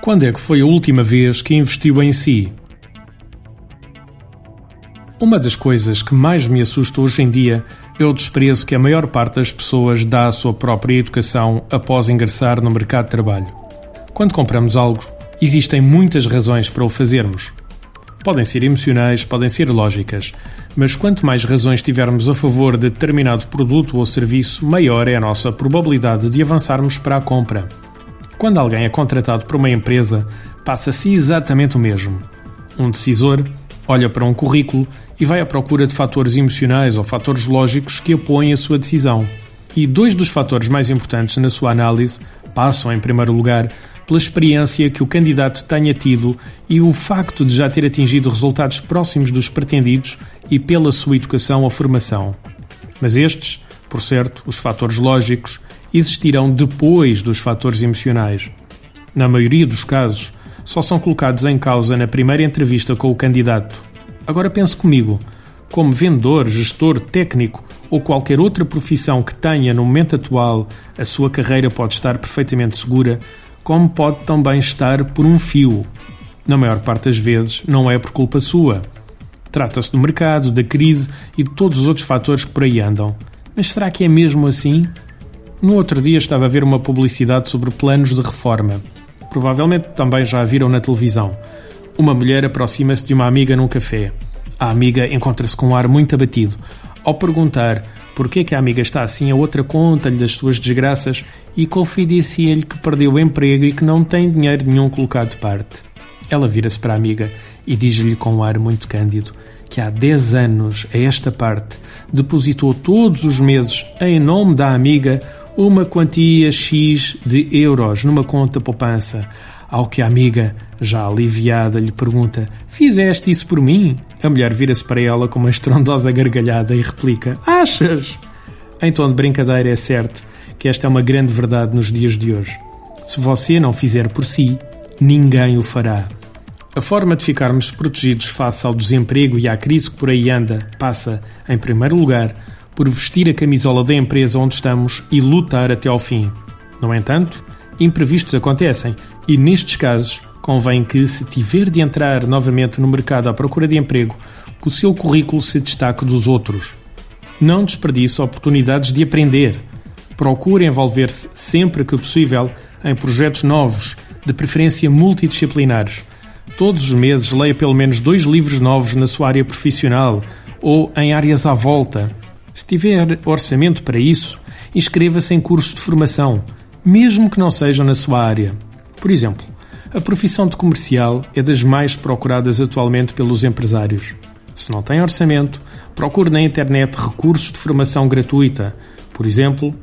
Quando é que foi a última vez que investiu em si? Uma das coisas que mais me assusta hoje em dia é o desprezo que a maior parte das pessoas dá à sua própria educação após ingressar no mercado de trabalho. Quando compramos algo, existem muitas razões para o fazermos. Podem ser emocionais, podem ser lógicas, mas quanto mais razões tivermos a favor de determinado produto ou serviço, maior é a nossa probabilidade de avançarmos para a compra. Quando alguém é contratado por uma empresa, passa-se exatamente o mesmo. Um decisor olha para um currículo e vai à procura de fatores emocionais ou fatores lógicos que apoiem a sua decisão. E dois dos fatores mais importantes na sua análise passam, em primeiro lugar, pela experiência que o candidato tenha tido e o facto de já ter atingido resultados próximos dos pretendidos e pela sua educação ou formação. Mas estes, por certo, os fatores lógicos, existirão depois dos fatores emocionais. Na maioria dos casos, só são colocados em causa na primeira entrevista com o candidato. Agora pense comigo: como vendedor, gestor, técnico ou qualquer outra profissão que tenha no momento atual, a sua carreira pode estar perfeitamente segura, como pode também estar por um fio. Na maior parte das vezes, não é por culpa sua. Trata-se do mercado, da crise e de todos os outros fatores que por aí andam. Mas será que é mesmo assim? No outro dia estava a ver uma publicidade sobre planos de reforma. Provavelmente também já a viram na televisão. Uma mulher aproxima-se de uma amiga num café. A amiga encontra-se com um ar muito abatido. Ao perguntar por que, que a amiga está assim, a outra conta-lhe das suas desgraças e confidencia-lhe que perdeu o emprego e que não tem dinheiro nenhum colocado de parte. Ela vira-se para a amiga e diz-lhe com um ar muito cândido que há 10 anos, a esta parte, depositou todos os meses, em nome da amiga, uma quantia X de euros numa conta poupança. Ao que a amiga, já aliviada, lhe pergunta: Fizeste isso por mim? A mulher vira-se para ela com uma estrondosa gargalhada e replica: Achas? Em tom de brincadeira, é certo que esta é uma grande verdade nos dias de hoje. Se você não fizer por si, ninguém o fará. A forma de ficarmos protegidos face ao desemprego e à crise que por aí anda passa, em primeiro lugar, por vestir a camisola da empresa onde estamos e lutar até ao fim. No entanto, imprevistos acontecem e, nestes casos, convém que, se tiver de entrar novamente no mercado à procura de emprego, o seu currículo se destaque dos outros. Não desperdice oportunidades de aprender. Procure envolver-se sempre que possível em projetos novos, de preferência multidisciplinares. Todos os meses leia pelo menos dois livros novos na sua área profissional ou em áreas à volta. Se tiver orçamento para isso, inscreva-se em cursos de formação, mesmo que não sejam na sua área. Por exemplo, a profissão de comercial é das mais procuradas atualmente pelos empresários. Se não tem orçamento, procure na internet recursos de formação gratuita. Por exemplo,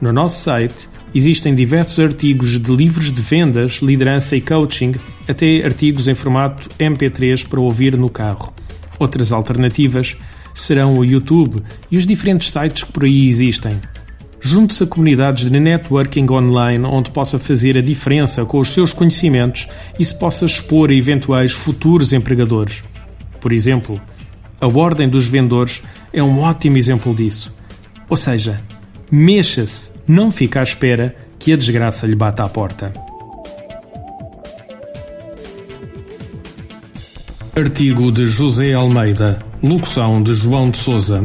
no nosso site existem diversos artigos de livros de vendas, liderança e coaching, até artigos em formato MP3 para ouvir no carro. Outras alternativas serão o YouTube e os diferentes sites que por aí existem. Junte-se a comunidades de networking online onde possa fazer a diferença com os seus conhecimentos e se possa expor a eventuais futuros empregadores. Por exemplo, a Ordem dos Vendedores é um ótimo exemplo disso. Ou seja, mexa-se, não fique à espera que a desgraça lhe bata à porta. Artigo de José Almeida Locução de João de Souza.